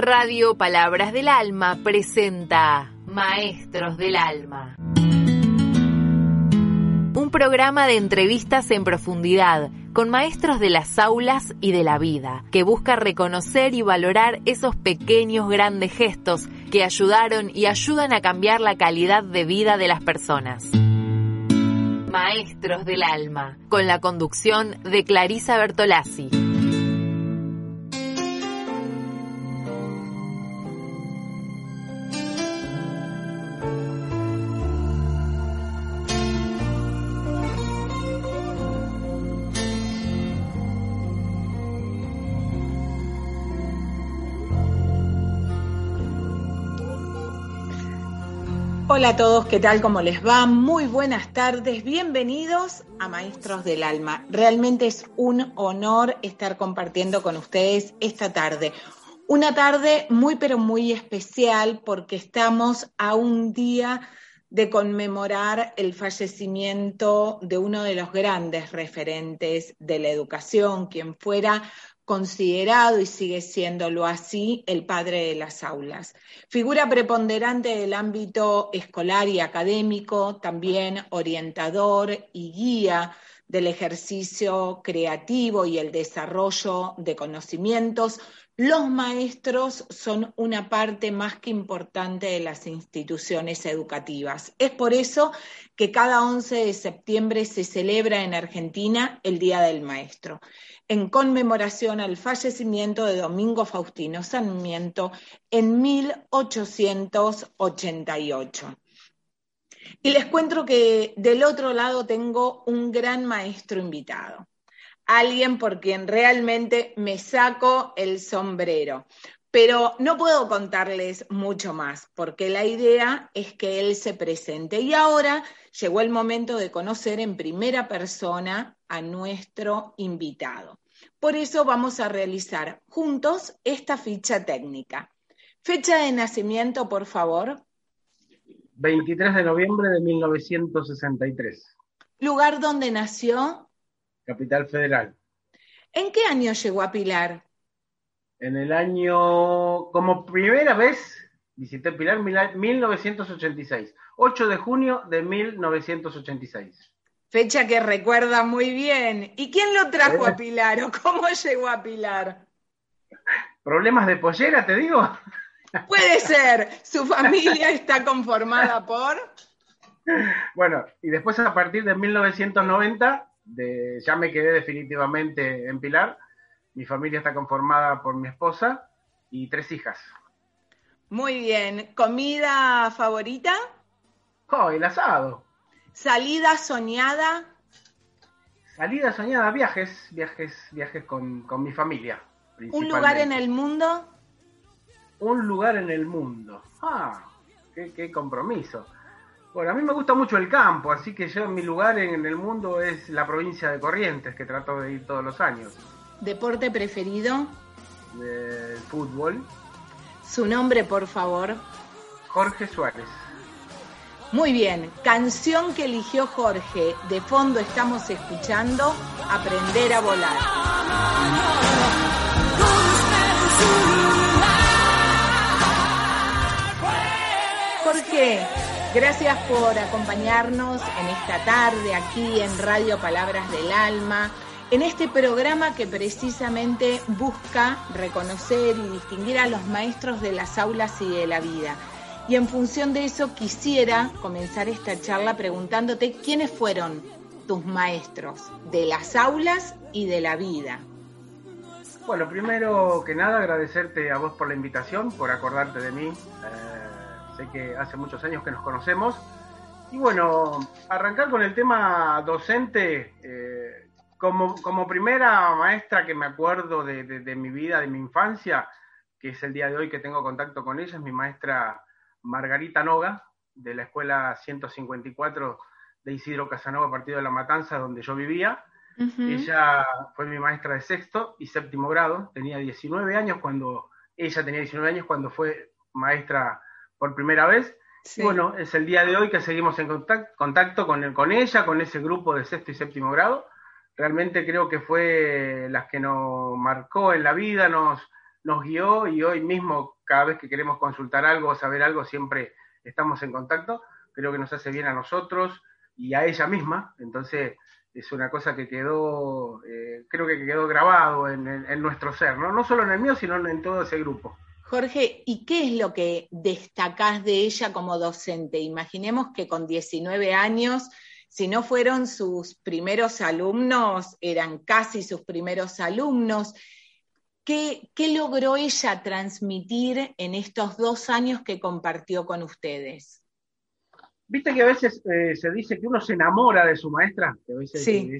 Radio Palabras del Alma presenta Maestros del Alma. Un programa de entrevistas en profundidad con maestros de las aulas y de la vida, que busca reconocer y valorar esos pequeños grandes gestos que ayudaron y ayudan a cambiar la calidad de vida de las personas. Maestros del Alma, con la conducción de Clarisa Bertolazzi. Hola a todos, ¿qué tal? ¿Cómo les va? Muy buenas tardes, bienvenidos a Maestros del Alma. Realmente es un honor estar compartiendo con ustedes esta tarde. Una tarde muy pero muy especial porque estamos a un día de conmemorar el fallecimiento de uno de los grandes referentes de la educación, quien fuera considerado y sigue siéndolo así el padre de las aulas. Figura preponderante del ámbito escolar y académico, también orientador y guía del ejercicio creativo y el desarrollo de conocimientos, los maestros son una parte más que importante de las instituciones educativas. Es por eso que cada 11 de septiembre se celebra en Argentina el Día del Maestro, en conmemoración al fallecimiento de Domingo Faustino Sarmiento en 1888. Y les cuento que del otro lado tengo un gran maestro invitado alguien por quien realmente me saco el sombrero. Pero no puedo contarles mucho más, porque la idea es que él se presente. Y ahora llegó el momento de conocer en primera persona a nuestro invitado. Por eso vamos a realizar juntos esta ficha técnica. Fecha de nacimiento, por favor. 23 de noviembre de 1963. Lugar donde nació. Capital Federal. ¿En qué año llegó a Pilar? En el año, como primera vez, visité Pilar 1986, 8 de junio de 1986. Fecha que recuerda muy bien. ¿Y quién lo trajo a Pilar o cómo llegó a Pilar? ¿Problemas de pollera, te digo? Puede ser. Su familia está conformada por... Bueno, y después a partir de 1990 ya me quedé definitivamente en Pilar. Mi familia está conformada por mi esposa y tres hijas. Muy bien. ¿Comida favorita? Oh, el asado. ¿Salida soñada? Salida soñada, viajes, viajes, viajes con, mi familia. ¿Un lugar en el mundo? Un lugar en el mundo. Ah, qué compromiso. Bueno, a mí me gusta mucho el campo, así que yo mi lugar en el mundo es la provincia de Corrientes, que trato de ir todos los años. ¿Deporte preferido? El fútbol. Su nombre, por favor. Jorge Suárez. Muy bien, canción que eligió Jorge. De fondo estamos escuchando Aprender a volar. Jorge, Gracias por acompañarnos en esta tarde aquí en Radio Palabras del Alma, en este programa que precisamente busca reconocer y distinguir a los maestros de las aulas y de la vida. Y en función de eso quisiera comenzar esta charla preguntándote quiénes fueron tus maestros de las aulas y de la vida. Bueno, primero que nada agradecerte a vos por la invitación, por acordarte de mí. Eh, que hace muchos años que nos conocemos. Y bueno, arrancar con el tema docente, eh, como, como, primera maestra que me acuerdo de, de, mi vida, de mi infancia, que es el día de hoy que tengo contacto con ella, es mi maestra Margarita Noga, de la escuela 154 de Isidro Casanova, partido de La Matanza, donde yo vivía. Ella fue mi maestra de sexto y séptimo grado, tenía 19 años cuando, ella tenía 19 años cuando fue maestra por primera vez. bueno, es el día de hoy que seguimos en contacto, contacto con, con ella, con ese grupo de sexto y séptimo grado. Realmente creo que fue las que nos marcó en la vida, nos, nos guió y hoy mismo, cada vez que queremos consultar algo o saber algo, siempre estamos en contacto. Creo que nos hace bien a nosotros y a ella misma. Entonces, es una cosa que quedó, eh, creo que quedó grabado en, en, nuestro ser, ¿no? No solo en el mío, sino en todo ese grupo. Jorge, ¿y qué es lo que destacás de ella como docente? Imaginemos que con 19 años, si no fueron sus primeros alumnos, eran casi sus primeros alumnos. ¿Qué, qué logró ella transmitir en estos dos años que compartió con ustedes? Viste que a veces eh, se dice que uno se enamora de su maestra. sí.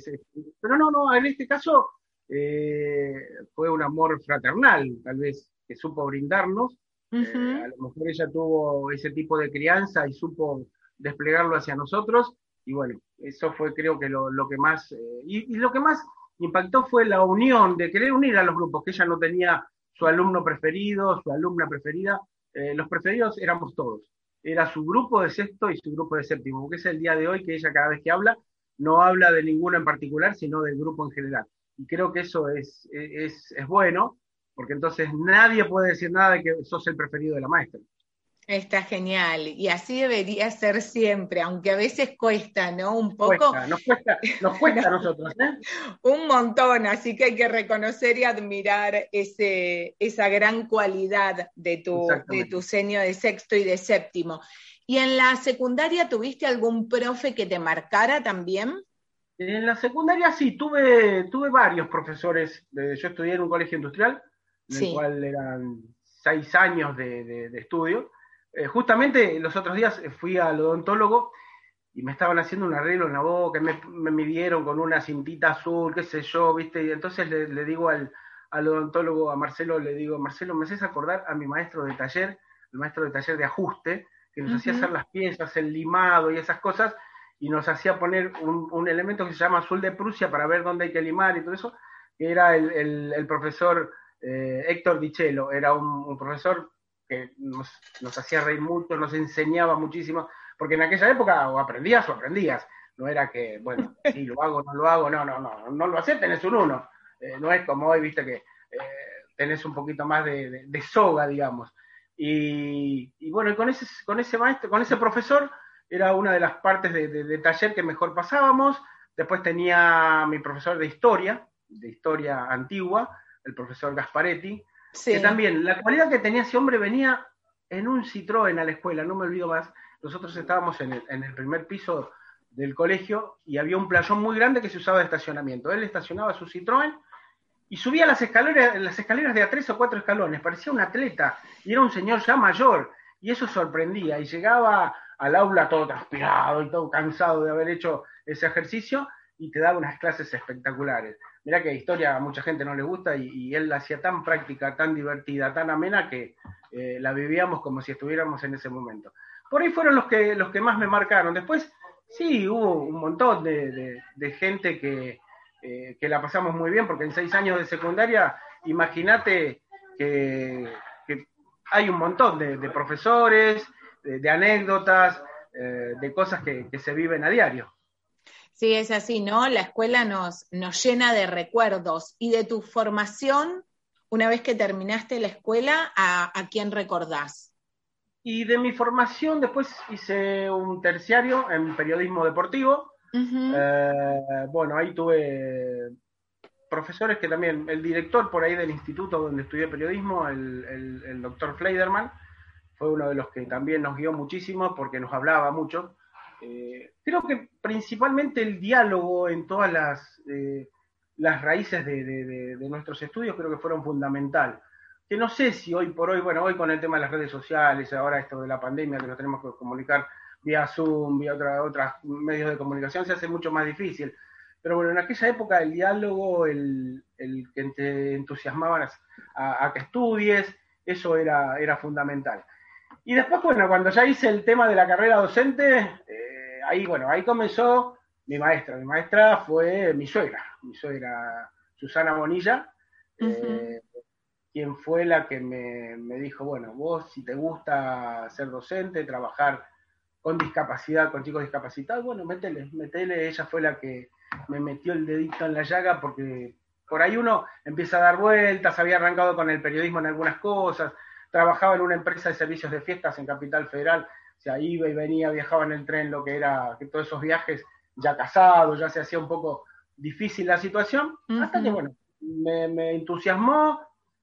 pero no, no, en este caso eh, fue un amor fraternal, tal vez, que supo brindarnos. Eh, a lo mejor ella tuvo ese tipo de crianza y supo desplegarlo hacia nosotros. Y bueno, eso fue creo que lo, que más, y, lo que más impactó fue la unión, de querer unir a los grupos, que ella no tenía su alumno preferido, su alumna preferida. los preferidos éramos todos era su grupo de sexto y su grupo de séptimo, porque es el día de hoy que ella cada vez que habla no habla de ninguno en particular, sino del grupo en general. Y creo que eso es, es, es bueno, porque entonces nadie puede decir nada de que sos el preferido de la maestra. Está genial. Y así debería ser siempre, aunque a veces cuesta, ¿no? Un poco. nos cuesta, nos cuesta a nosotros, ¿eh? Un montón, así que hay que reconocer y admirar ese, esa gran cualidad de tu, de tu senio de sexto y de séptimo. ¿Y en la secundaria tuviste algún profe que te marcara también? En la secundaria sí, tuve, tuve varios profesores. Yo estudié en un colegio industrial, en el cual eran seis años de estudio eh, justamente los otros días fui al odontólogo y me estaban haciendo un arreglo en la boca, me, me midieron con una cintita azul, qué sé yo, ¿viste? Y entonces le, digo al, odontólogo, a Marcelo, le digo, Marcelo, ¿me haces acordar a mi maestro de taller, el maestro de taller de ajuste, que nos hacía hacer las piezas, el limado y esas cosas, y nos hacía poner un, elemento que se llama azul de Prusia para ver dónde hay que limar y todo eso, que era el, profesor eh, Héctor Dichelo, era un profesor que nos, hacía reír mucho, nos enseñaba muchísimo, porque en aquella época o aprendías o aprendías, no era que, bueno, sí, lo hago, no lo hago, no, no, no, no lo haces, tenés un uno, eh, no es como hoy, viste que eh, tenés un poquito más de, soga, digamos. Y, bueno, con ese, con ese maestro, con ese profesor, era una de las partes de, taller que mejor pasábamos. Después tenía mi profesor de historia, de historia antigua, el profesor Gasparetti, que también, la cualidad que tenía ese hombre venía en un Citroën a la escuela, no me olvido más. Nosotros estábamos en el, primer piso del colegio y había un playón muy grande que se usaba de estacionamiento. Él estacionaba su Citroën y subía las escaleras, las escaleras de a tres o cuatro escalones, parecía un atleta y era un señor ya mayor y eso sorprendía y llegaba al aula todo transpirado y todo cansado de haber hecho ese ejercicio y te daba unas clases espectaculares. Mirá que historia a mucha gente no le gusta y, él la hacía tan práctica, tan divertida, tan amena que eh, la vivíamos como si estuviéramos en ese momento. Por ahí fueron los que, los que más me marcaron. Después, sí, hubo un montón de, gente que, eh, que, la pasamos muy bien, porque en seis años de secundaria, imagínate que, hay un montón de, profesores, de, anécdotas, eh, de cosas que se viven a diario. Sí, es así, ¿no? La escuela nos, nos llena de recuerdos. ¿Y de tu formación, una vez que terminaste la escuela, a, quién recordás? Y de mi formación, después hice un terciario en periodismo deportivo. Eh, bueno, ahí tuve profesores que también, el director por ahí del instituto donde estudié periodismo, el, el doctor Fleiderman, fue uno de los que también nos guió muchísimo porque nos hablaba mucho. Eh, creo que principalmente el diálogo en todas las, eh, las raíces de, nuestros estudios creo que fueron fundamental. Que no sé si hoy por hoy, bueno, hoy con el tema de las redes sociales, ahora esto de la pandemia, que nos tenemos que comunicar vía Zoom, vía otros medios de comunicación, se hace mucho más difícil. Pero bueno, en aquella época el diálogo, el, que te entusiasmaban a, que estudies, eso era, era fundamental. Y después, bueno, cuando ya hice el tema de la carrera docente, eh, ahí, bueno, ahí comenzó mi maestra. Mi maestra fue mi suegra, mi suegra Susana Bonilla, eh, quien fue la que me, dijo, bueno, vos si te gusta ser docente, trabajar con discapacidad, con chicos discapacitados, bueno, métele, métele. Ella fue la que me metió el dedito en la llaga porque por ahí uno empieza a dar vueltas, había arrancado con el periodismo en algunas cosas, trabajaba en una empresa de servicios de fiestas en Capital Federal, o sea, iba y venía, viajaba en el tren, lo que era, que todos esos viajes ya casado, ya se hacía un poco difícil la situación, hasta que, bueno, me, entusiasmó,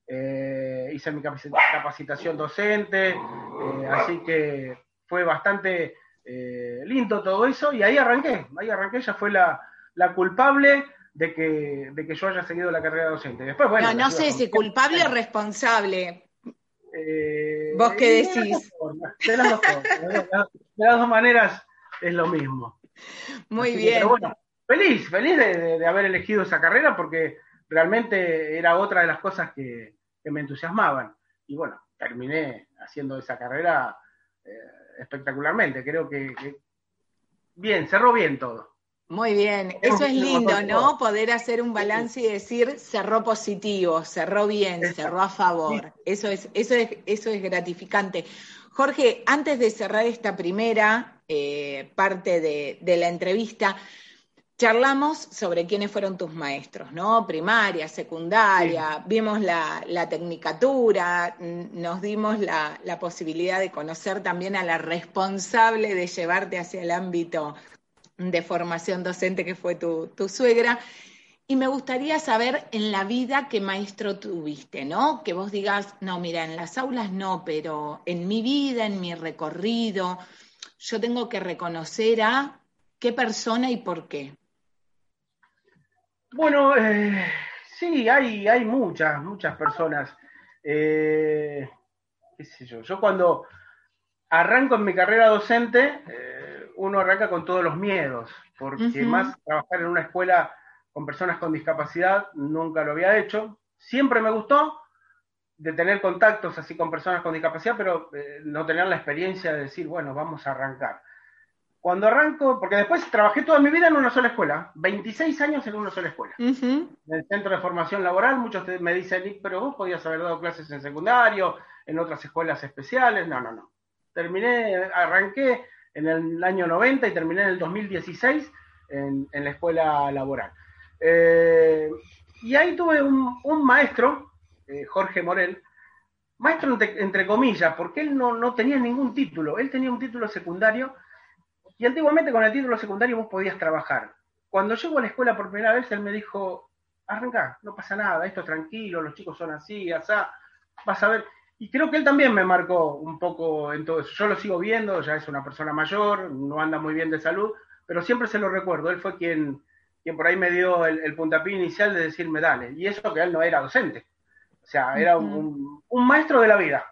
eh, hice mi capacitación docente, eh, así que fue bastante eh, lindo todo eso, y ahí arranqué, ahí arranqué, ella fue la, la culpable de que, de que yo haya seguido la carrera docente. Después, bueno, no, no sé si culpable o responsable. ¿Vos qué decís? De las, dos, maneras es lo mismo. Muy bien. pero bueno, feliz, feliz de, haber elegido esa carrera porque realmente era otra de las cosas que, me entusiasmaban. Y bueno, terminé haciendo esa carrera eh, espectacularmente. Creo que, bien, cerró bien todo. Muy bien, eso es lindo, ¿no? Poder hacer un balance y decir cerró positivo, cerró bien, cerró a favor. Eso es, eso es, eso es gratificante. Jorge, antes de cerrar esta primera eh, parte de, la entrevista, charlamos sobre quiénes fueron tus maestros, ¿no? Primaria, secundaria, vimos la, la, tecnicatura, nos dimos la, la posibilidad de conocer también a la responsable de llevarte hacia el ámbito de formación docente que fue tu, suegra. Y me gustaría saber en la vida qué maestro tuviste, ¿no? Que vos digas, no, mira, en las aulas no, pero en mi vida, en mi recorrido, yo tengo que reconocer a qué persona y por qué. Bueno, eh, sí, hay, hay muchas, muchas personas. Eh, ¿Qué sé yo? Yo cuando arranco en mi carrera docente, eh, uno arranca con todos los miedos, porque más trabajar en una escuela con personas con discapacidad nunca lo había hecho. Siempre me gustó de tener contactos así con personas con discapacidad, pero eh, no tener la experiencia de decir, bueno, vamos a arrancar. Cuando arranco, porque después trabajé toda mi vida en una sola escuela, 26 años en una sola escuela. En el centro de formación laboral, muchos me dicen, pero vos podías haber dado clases en secundario, en otras escuelas especiales. No, no, no. Terminé, arranqué en el año 90 y terminé en el 2016 en, la escuela laboral. Eh, y ahí tuve un, maestro, eh, Jorge Morel, maestro entre, comillas, porque él no, tenía ningún título, él tenía un título secundario y antiguamente con el título secundario vos podías trabajar. Cuando llego a la escuela por primera vez, él me dijo, arranca, no pasa nada, esto es tranquilo, los chicos son así, asá, vas a ver. Y creo que él también me marcó un poco en todo eso. Yo lo sigo viendo, ya es una persona mayor, no anda muy bien de salud, pero siempre se lo recuerdo. Él fue quien, quien por ahí me dio el, el puntapié inicial de decirme, dale. Y eso que él no era docente. O sea, era un, maestro de la vida.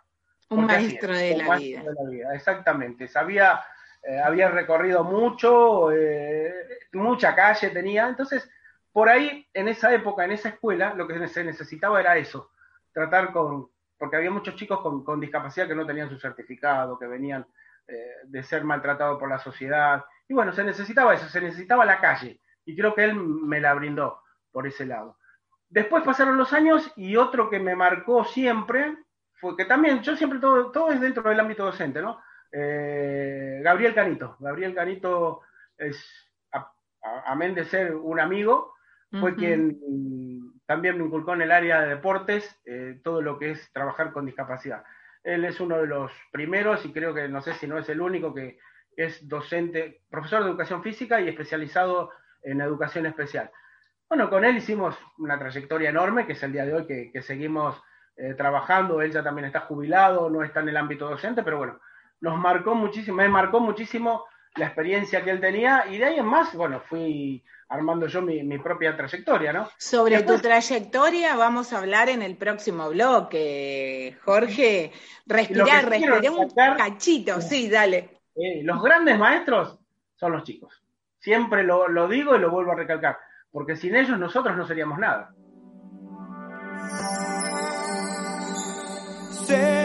Un maestro, de, la vida. de la vida. Exactamente. Sabía, eh, había recorrido mucho, eh, mucha calle tenía. Entonces, por ahí, en esa época, en esa escuela, lo que se necesitaba era eso. Tratar con, porque había muchos chicos con, discapacidad que no tenían su certificado, que venían eh, de ser maltratados por la sociedad. Y bueno, se necesitaba eso, se necesitaba la calle. Y creo que él me la brindó por ese lado. Después pasaron los años y otro que me marcó siempre fue que también, yo siempre todo, todo es dentro del ámbito docente, ¿no? Eh, Gabriel Canito. Gabriel Canito es, amén de ser un amigo, fue quien también me inculcó en el área de deportes eh, todo lo que es trabajar con discapacidad. Él es uno de los primeros y creo que no sé si no es el único que es docente, profesor de educación física y especializado en educación especial. Bueno, con él hicimos una trayectoria enorme, que es el día de hoy que, seguimos eh, trabajando. Él ya también está jubilado, no está en el ámbito docente, pero bueno, nos marcó muchísimo, me marcó muchísimo la experiencia que él tenía y de ahí en más, bueno, fui armando yo mi, propia trayectoria, ¿no? Sobre tu trayectoria vamos a hablar en el próximo bloque, Jorge. Respirar, respirar un cachito, sí, dale. Eh, los grandes maestros son los chicos. Siempre lo, lo digo y lo vuelvo a recalcar, porque sin ellos nosotros no seríamos nada. Sé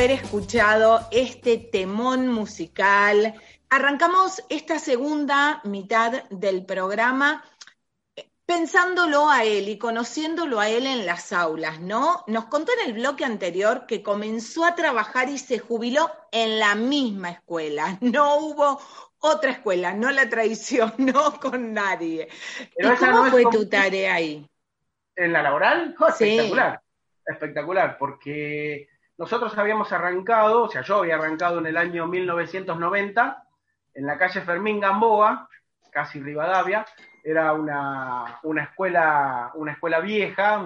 haber escuchado este temón musical. Arrancamos esta segunda mitad del programa eh, pensándolo a él y conociéndolo a él en las aulas, ¿no? Nos contó en el bloque anterior que comenzó a trabajar y se jubiló en la misma escuela. No hubo otra escuela, no la traicionó con nadie. ¿Y cómo fue tu tarea ahí? ¿En la laboral? espectacular. Espectacular, porque nosotros habíamos arrancado, o sea, yo había arrancado en el año 1990 en la calle Fermín Gamboa, casi Rivadavia, era una, escuela, una escuela vieja,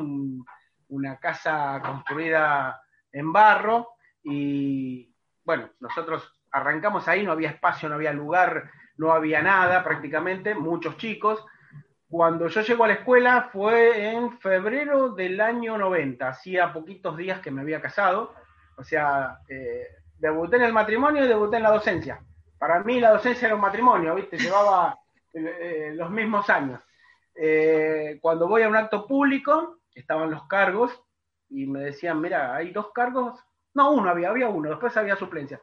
una casa construida en barro. Y bueno, nosotros arrancamos ahí, no había espacio, no había lugar, no había nada prácticamente, muchos chicos. Cuando yo llego a la escuela fue en febrero del año 90, hacía poquitos días que me había casado o sea, eh, debuté en el matrimonio y debuté en la docencia. Para mí la docencia era un matrimonio, ¿viste? Llevaba eh, eh, los mismos años. cuando voy a un acto público, estaban los cargos y me decían, mira, hay dos cargos. No, uno había, había uno, después había suplencia.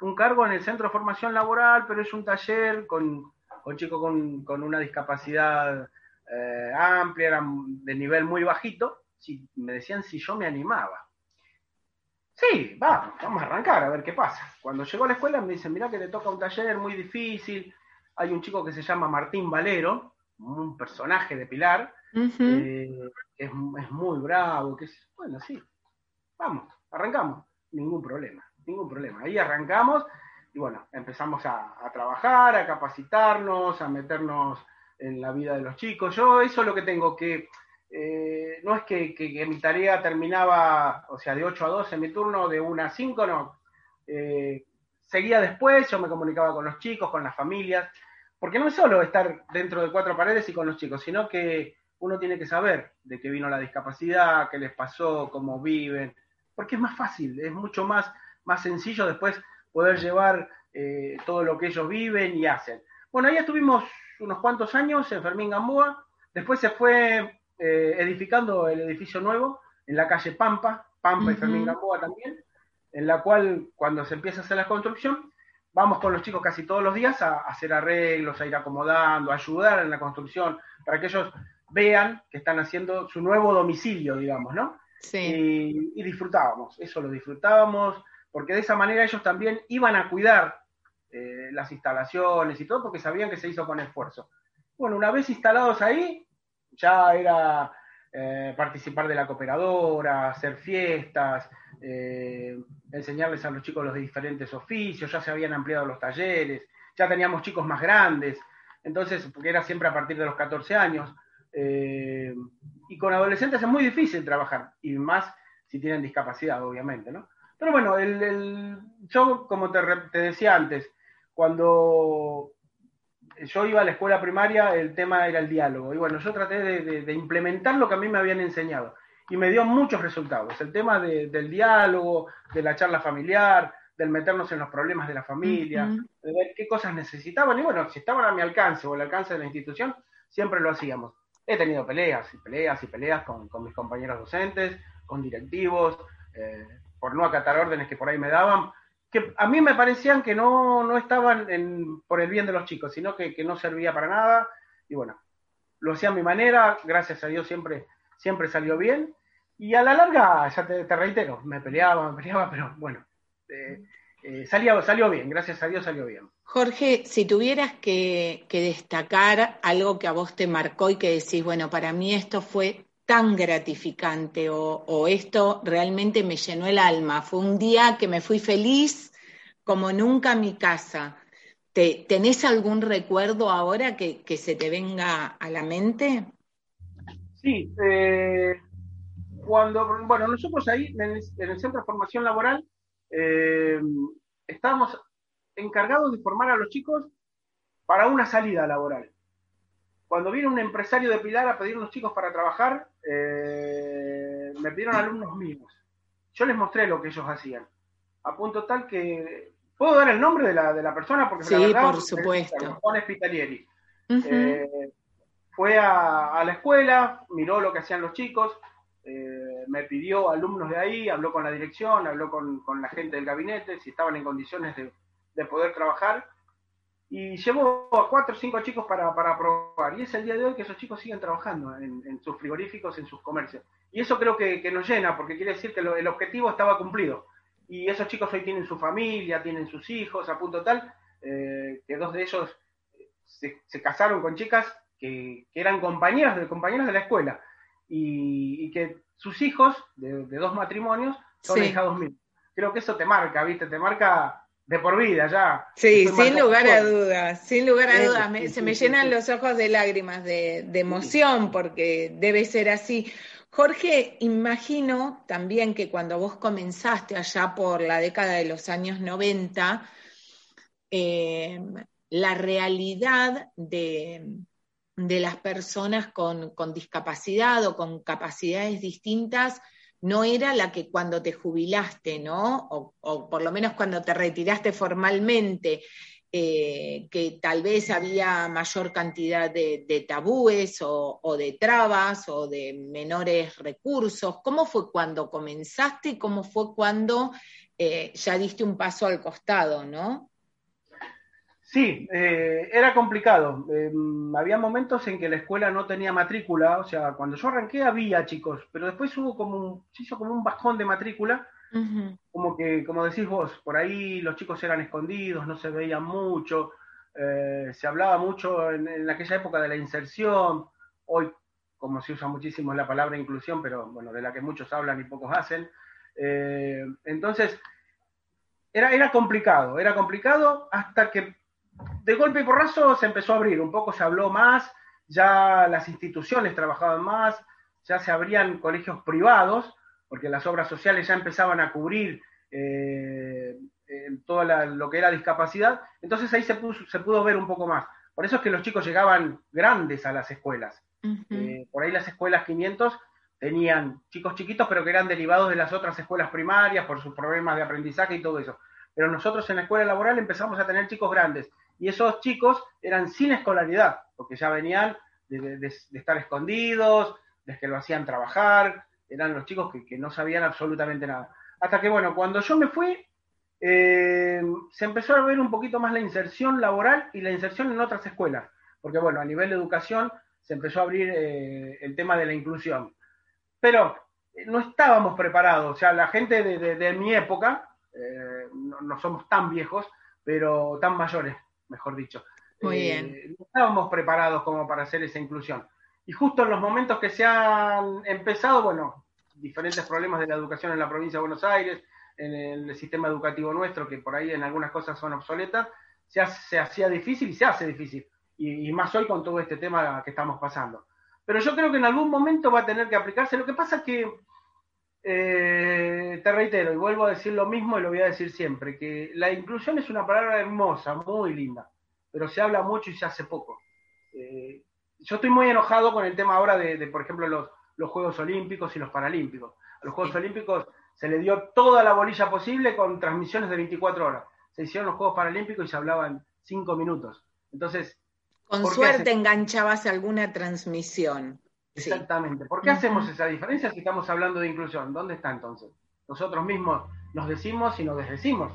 Un cargo en el Centro de Formación Laboral, pero es un taller con, con chicos con, con, una discapacidad amplia, eran de nivel muy bajito. Si, me decían si yo me animaba. Sí, vamos, vamos a arrancar a ver qué pasa. Cuando llegó a la escuela me dicen, mira que te toca un taller muy difícil. Hay un chico que se llama Martín Valero, un personaje de Pilar, eh, es, muy bravo, que es, bueno, sí, vamos, arrancamos, ningún problema, ningún problema. Ahí arrancamos y bueno, empezamos a, a trabajar, a capacitarnos, a meternos en la vida de los chicos. Yo eso es lo que tengo que eh, no es que, mi tarea terminaba, o sea, de 8 a 12 en mi turno, de 1 a 5, no. Eh, seguía después, yo me comunicaba con los chicos, con las familias, porque no es solo estar dentro de cuatro paredes y con los chicos, sino que uno tiene que saber de qué vino la discapacidad, qué les pasó, cómo viven, porque es más fácil, es mucho más, más sencillo después poder llevar eh, todo lo que ellos viven y hacen. Bueno, ahí estuvimos unos cuantos años en Fermín Gamboa, después se fue eh, edificando el edificio nuevo en la calle Pampa, Pampa y Fermín Gamboa también, en la cual cuando se empieza a hacer la construcción, vamos con los chicos casi todos los días a, hacer arreglos, a ir acomodando, a ayudar en la construcción, para que ellos vean que están haciendo su nuevo domicilio, digamos, ¿no? Sí. Y, disfrutábamos, eso lo disfrutábamos, porque de esa manera ellos también iban a cuidar eh, las instalaciones y todo, porque sabían que se hizo con esfuerzo. Bueno, una vez instalados ahí, ya era eh, participar de la cooperadora, hacer fiestas, eh, enseñarles a los chicos los diferentes oficios, ya se habían ampliado los talleres, ya teníamos chicos más grandes, entonces, porque era siempre a partir de los 14 años, eh, y con adolescentes es muy difícil trabajar, y más si tienen discapacidad, obviamente, ¿no? Pero bueno, el, yo, como te, te decía antes, cuando yo iba a la escuela primaria, el tema era el diálogo. Y bueno, yo traté de, implementar lo que a mí me habían enseñado. Y me dio muchos resultados. El tema del diálogo, de la charla familiar, del meternos en los problemas de la familia, de ver qué cosas necesitaban. Y bueno, si estaban a mi alcance o al alcance de la institución, siempre lo hacíamos. He tenido peleas y peleas y peleas con, mis compañeros docentes, con directivos, eh, por no acatar órdenes que por ahí me daban, que a mí me parecían que no, estaban por el bien de los chicos, sino que, no servía para nada. Y bueno, lo hacía a mi manera, gracias a Dios siempre, siempre salió bien. Y a la larga, ya te, reitero, me peleaba, me peleaba, pero bueno, eh, eh, salió, bien, gracias a Dios salió bien. Jorge, si tuvieras que, destacar algo que a vos te marcó y que decís, bueno, para mí esto fue tan gratificante o, esto realmente me llenó el alma. Fue un día que me fui feliz como nunca a mi casa. ¿Te, ¿Tenés algún recuerdo ahora que, se te venga a la mente? Sí, eh, cuando, bueno, nosotros ahí en el, Centro de Formación Laboral eh, estábamos encargados de formar a los chicos para una salida laboral. Cuando vino un empresario de Pilar a pedir unos chicos para trabajar, eh, me pidieron alumnos míos. Yo les mostré lo que ellos hacían. A punto tal que. ¿Puedo dar el nombre de la, de la persona? Porque sí, por supuesto. Juan Spitalieri. Eh, fue a, la escuela, miró lo que hacían los chicos, eh, me pidió alumnos de ahí, habló con la dirección, habló con, la gente del gabinete, si estaban en condiciones de, poder trabajar, y llevó a cuatro o cinco chicos para, probar. Y es el día de hoy que esos chicos siguen trabajando en, sus frigoríficos, en sus comercios. Y eso creo que, nos llena, porque quiere decir que el objetivo estaba cumplido. Y esos chicos hoy tienen su familia, tienen sus hijos, a punto tal, eh, que dos de ellos se, casaron con chicas que, eran compañeras de, compañeros de la escuela y, que sus hijos de, dos matrimonios son sí. hijados míos. Creo que eso te marca, ¿viste? Te marca de por vida ya. Sí, sin lugar a dudas, sin lugar a dudas. se me llenan los ojos de lágrimas, de, de emoción, porque debe ser así. Jorge, imagino también que cuando vos comenzaste allá por la década de los años 90, eh, la realidad de, las personas con, discapacidad o con capacidades distintas no era la que cuando te jubilaste, ¿no? O, por lo menos cuando te retiraste formalmente, eh, que tal vez había mayor cantidad de, tabúes o, de trabas o de menores recursos. ¿Cómo fue cuando comenzaste y cómo fue cuando eh, ya diste un paso al costado, ¿no? Sí, eh, era complicado. Em, había momentos en que la escuela no tenía matrícula, o sea, cuando yo arranqué había chicos, pero después hubo como un, se hizo como un bajón de matrícula, como que, como decís vos, por ahí los chicos eran escondidos, no se veían mucho, eh, se hablaba mucho en, aquella época de la inserción, hoy como se usa muchísimo la palabra inclusión, pero bueno, de la que muchos hablan y pocos hacen. Eh, entonces, era, era complicado, era complicado hasta que de golpe y porrazo se empezó a abrir, un poco se habló más, ya las instituciones trabajaban más, ya se abrían colegios privados, porque las obras sociales ya empezaban a cubrir eh, todo lo que era discapacidad, entonces ahí se, se pudo ver un poco más. Por eso es que los chicos llegaban grandes a las escuelas. Eh, por ahí las escuelas 500 tenían chicos chiquitos, pero que eran derivados de las otras escuelas primarias por sus problemas de aprendizaje y todo eso. Pero nosotros en la escuela laboral empezamos a tener chicos grandes y esos chicos eran sin escolaridad, porque ya venían de, estar escondidos, de que lo hacían trabajar, eran los chicos que, no sabían absolutamente nada. Hasta que, bueno, cuando yo me fui, eh, se empezó a ver un poquito más la inserción laboral y la inserción en otras escuelas, porque, bueno, a nivel de educación se empezó a abrir eh, el tema de la inclusión. Pero eh, no estábamos preparados, o sea, la gente de, mi época, no somos tan viejos, pero tan mayores, mejor dicho. Muy bien. Eh, no estábamos preparados como para hacer esa inclusión. Y justo en los momentos que se han empezado, bueno, diferentes problemas de la educación en la provincia de Buenos Aires, en el sistema educativo nuestro, que por ahí en algunas cosas son obsoletas, se, se hacía difícil y se hace difícil. Y, más hoy con todo este tema que estamos pasando. Pero yo creo que en algún momento va a tener que aplicarse. Lo que pasa es que, eh, te reitero, y vuelvo a decir lo mismo y lo voy a decir siempre, que la inclusión es una palabra hermosa, muy linda pero se habla mucho y se hace poco. Eh, yo estoy muy enojado con el tema ahora de, por ejemplo, los, los, Juegos Olímpicos y los Paralímpicos. A los Juegos Olímpicos se le dio toda la bolilla posible con transmisiones de 24 horas. Se hicieron los Juegos Paralímpicos y se hablaban 5 minutos. Entonces... Con suerte enganchabas alguna transmisión. Exactamente. ¿Por qué hacemos esa diferencia si estamos hablando de inclusión? ¿Dónde está entonces? Nosotros mismos nos decimos y nos desdecimos.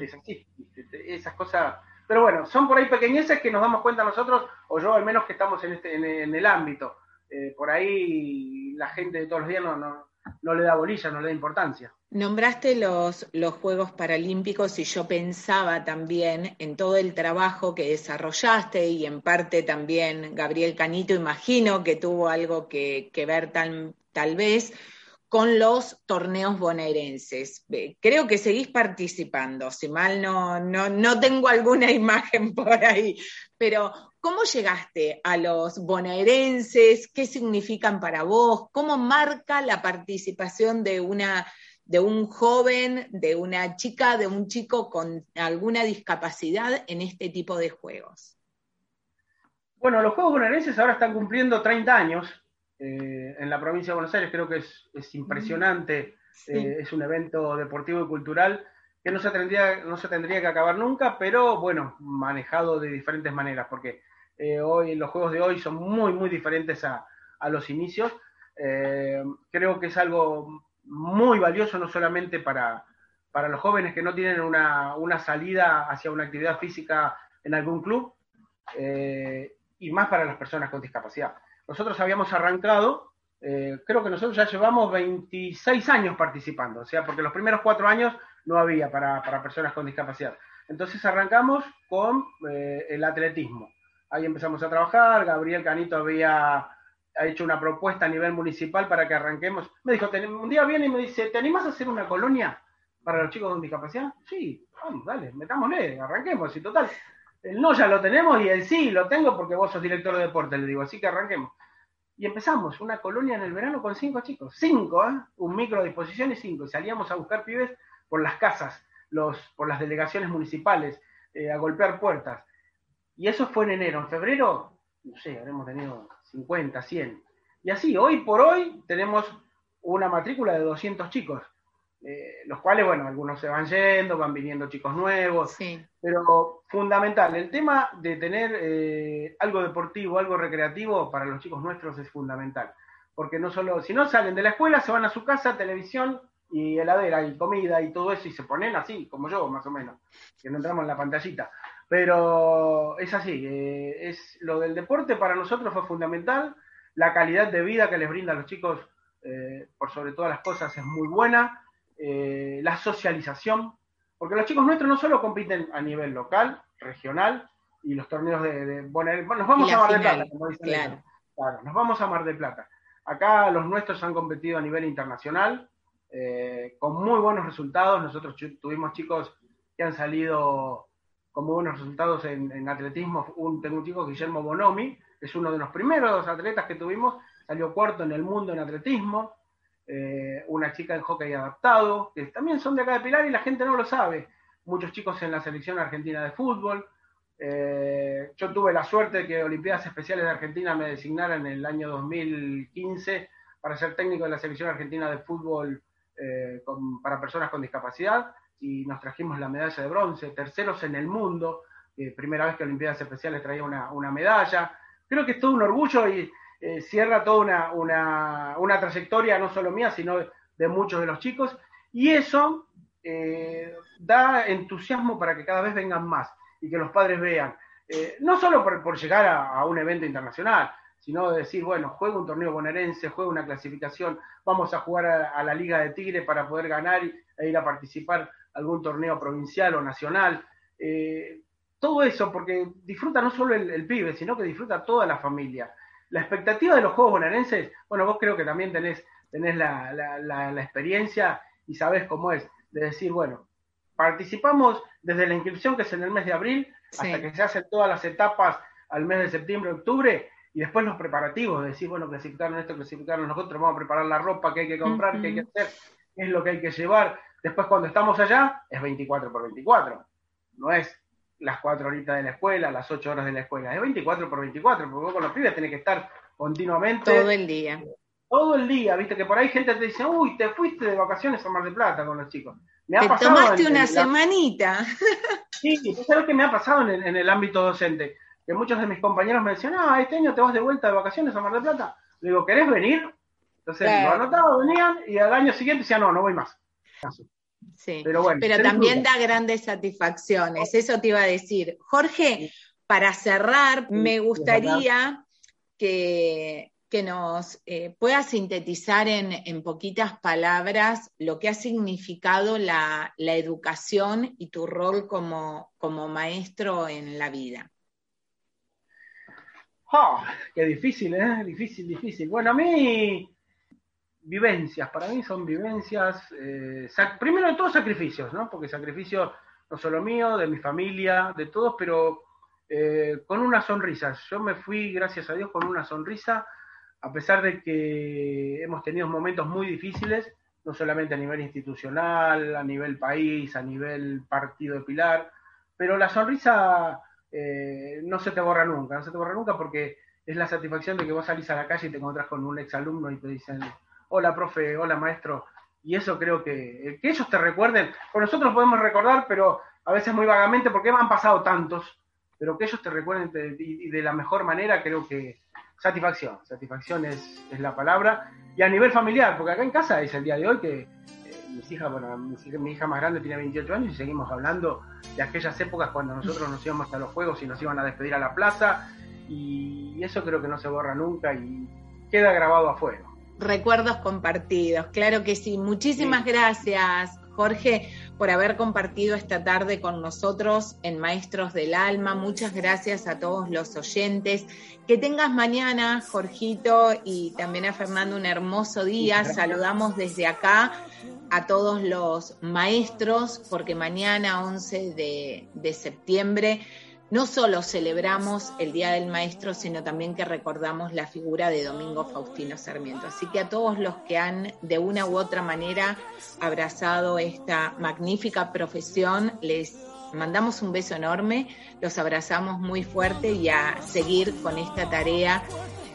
Es así. Esas cosas pero bueno, son por ahí pequeñeces que nos damos cuenta nosotros, o yo al menos que estamos en, este, en, el ámbito. Eh, por ahí la gente de todos los días no, no, le da bolilla, no le da importancia. Nombraste los, los Juegos Paralímpicos y yo pensaba también en todo el trabajo que desarrollaste y en parte también Gabriel Canito, imagino que tuvo algo que, ver tal, tal vez con los torneos bonaerenses. Creo que seguís participando, si mal no, no, tengo alguna imagen por ahí, pero ¿cómo llegaste a los bonaerenses? ¿Qué significan para vos? ¿Cómo marca la participación de una, de un joven, de una chica, de un chico con alguna discapacidad en este tipo de juegos? Bueno, los Juegos Bonaerenses ahora están cumpliendo 30 años eh, en la provincia de Buenos Aires. Creo que es, impresionante. Eh, es un evento deportivo y cultural que no se, tendría, no se tendría que acabar nunca, pero bueno, manejado de diferentes maneras, porque eh, hoy los juegos de hoy son muy, muy diferentes a, los inicios. creo que es algo muy valioso, no solamente para, para los jóvenes que no tienen una, una salida hacia una actividad física en algún club, eh, y más para las personas con discapacidad. Nosotros habíamos arrancado, eh, creo que nosotros ya llevamos 26 años participando, o sea, porque los primeros cuatro años no había para, personas con discapacidad. Entonces arrancamos con eh, el atletismo. Ahí empezamos a trabajar, Gabriel Canito había hecho una propuesta a nivel municipal para que arranquemos. Me dijo, un día viene y me dice, ¿te animás a hacer una colonia para los chicos con discapacidad? Sí, vamos, dale, metámosle, arranquemos, y total, el no ya lo tenemos y el sí lo tengo porque vos sos director de deporte, le digo, así que arranquemos. Y empezamos una colonia en el verano con cinco chicos, cinco, ¿eh? un micro a disposición y cinco. salíamos a buscar pibes por las casas, los, por las delegaciones municipales, eh, a golpear puertas. Y eso fue en enero. En febrero, no sé, habremos tenido 50, 100. Y así, hoy por hoy tenemos una matrícula de 200 chicos. Eh, los cuales, bueno, algunos se van yendo, van viniendo chicos nuevos, pero fundamental, el tema de tener eh, algo deportivo, algo recreativo para los chicos nuestros es fundamental, porque no solo, si no salen de la escuela, se van a su casa, televisión y heladera y comida y todo eso y se ponen así, como yo, más o menos, que no entramos en la pantallita. Pero es así, eh, es lo del deporte para nosotros fue fundamental, la calidad de vida que les brinda a los chicos, por sobre todas las cosas, es muy buena eh, la socialización, porque los chicos nuestros no solo compiten a nivel local, regional, y los torneos de, bueno, nos vamos a Mar de Plata, como dicen claro. nos vamos a Mar de Plata. Acá los nuestros han competido a nivel internacional, eh, con muy buenos resultados. Nosotros tuvimos chicos que han salido con muy buenos resultados en, atletismo. Un, tengo un chico, Guillermo Bonomi, es uno de los primeros atletas que tuvimos, salió cuarto en el mundo en atletismo. Eh, una chica en hockey adaptado, que también son de acá de Pilar y la gente no lo sabe. Muchos chicos en la selección argentina de fútbol. Eh, yo tuve la suerte de que Olimpiadas Especiales de Argentina me designaran en el año 2015 para ser técnico de la selección argentina de fútbol eh, para personas con discapacidad y nos trajimos la medalla de bronce, terceros en el mundo, primera vez que Olimpiadas Especiales traía una, una medalla. Creo que es todo un orgullo y, eh, cierra toda una, trayectoria, no solo mía, sino de muchos de los chicos, y eso eh, da entusiasmo para que cada vez vengan más y que los padres vean, eh, no solo por, llegar a, un evento internacional, sino de decir, bueno, juega un torneo bonaerense, juega una clasificación, vamos a jugar a, la Liga de Tigre para poder ganar e ir a participar algún torneo provincial o nacional. todo eso, porque disfruta no solo el, el, pibe, sino que disfruta toda la familia la expectativa de los Juegos Bonaerenses, bueno, vos creo que también tenés, tenés la, experiencia y sabés cómo es, de decir, bueno, participamos desde la inscripción, que es en el mes de abril, hasta que se hacen todas las etapas al mes de septiembre, octubre, y después los preparativos, de decir, bueno, clasificaron esto, clasificaron nosotros, vamos a preparar la ropa que hay que comprar, que hay que hacer, qué es lo que hay que llevar. Después cuando estamos allá, es 24 por 24. No es las cuatro horitas de la escuela, las ocho horas de la escuela. Es 24 por 24, porque vos con los pibes tenés que estar continuamente. Todo el día. Todo el día, viste que por ahí gente te dice, uy, te fuiste de vacaciones a Mar del Plata con los chicos. Me ha te tomaste una semanita. Sí, ¿tú sabes qué me ha pasado en el, ámbito docente? Que muchos de mis compañeros me decían, ah, este año te vas de vuelta de vacaciones a Mar del Plata. Le digo, ¿querés venir? Entonces lo anotaba, venían y al año siguiente decían, no, no voy más. Sí, pero, bueno, pero también da grandes satisfacciones, eso te iba a decir. Jorge, para cerrar, me gustaría que, que nos eh, puedas sintetizar en, poquitas palabras lo que ha significado la, educación y tu rol como, como maestro en la vida. Oh, qué difícil, ¿eh? Difícil, difícil. Bueno, a mí vivencias, para mí son vivencias, eh, primero de todo sacrificios, ¿no? Porque sacrificios no solo mío, de mi familia, de todos, pero eh, con una sonrisa. Yo me fui, gracias a Dios, con una sonrisa, a pesar de que hemos tenido momentos muy difíciles, no solamente a nivel institucional, a nivel país, a nivel partido de Pilar, pero la sonrisa eh, no se te borra nunca, no se te borra nunca porque es la satisfacción de que vos salís a la calle y te encontrás con un exalumno y te dicen, hola profe, hola maestro, y eso creo que, que ellos te recuerden, con nosotros podemos recordar, pero a veces muy vagamente porque han pasado tantos, pero que ellos te recuerden de, de, la mejor manera, creo que satisfacción, satisfacción es, es, la palabra, y a nivel familiar, porque acá en casa es el día de hoy que eh, mis hijas, bueno, mi hija más grande tiene 28 años y seguimos hablando de aquellas épocas cuando nosotros nos íbamos a los juegos y nos iban a despedir a la plaza, y eso creo que no se borra nunca y queda grabado a fuego. Recuerdos compartidos, claro que sí. Muchísimas gracias, Jorge, por haber compartido esta tarde con nosotros en Maestros del Alma. Muchas gracias a todos los oyentes. Que tengas mañana, Jorgito, y también a Fernando un hermoso día. Saludamos desde acá a todos los maestros, porque mañana, 11 de, de septiembre, no solo celebramos el Día del Maestro, sino también que recordamos la figura de Domingo Faustino Sarmiento. Así que a todos los que han de una u otra manera abrazado esta magnífica profesión, les mandamos un beso enorme, los abrazamos muy fuerte y a seguir con esta tarea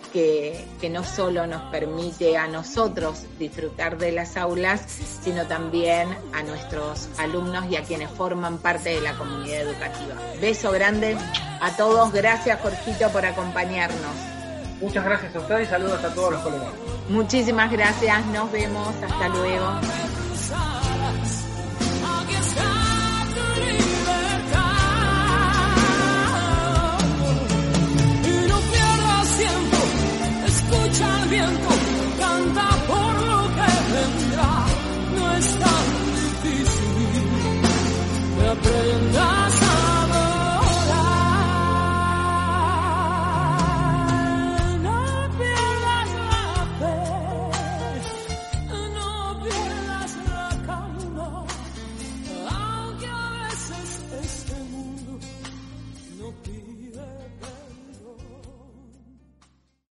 que, no solo nos permite a nosotros disfrutar de las aulas, sino también a nuestros alumnos y a quienes forman parte de la comunidad educativa. Beso grande a todos, gracias Jorgito por acompañarnos. Muchas gracias a ustedes y saludos a todos los colegas. Muchísimas gracias, nos vemos, hasta luego. Escucha el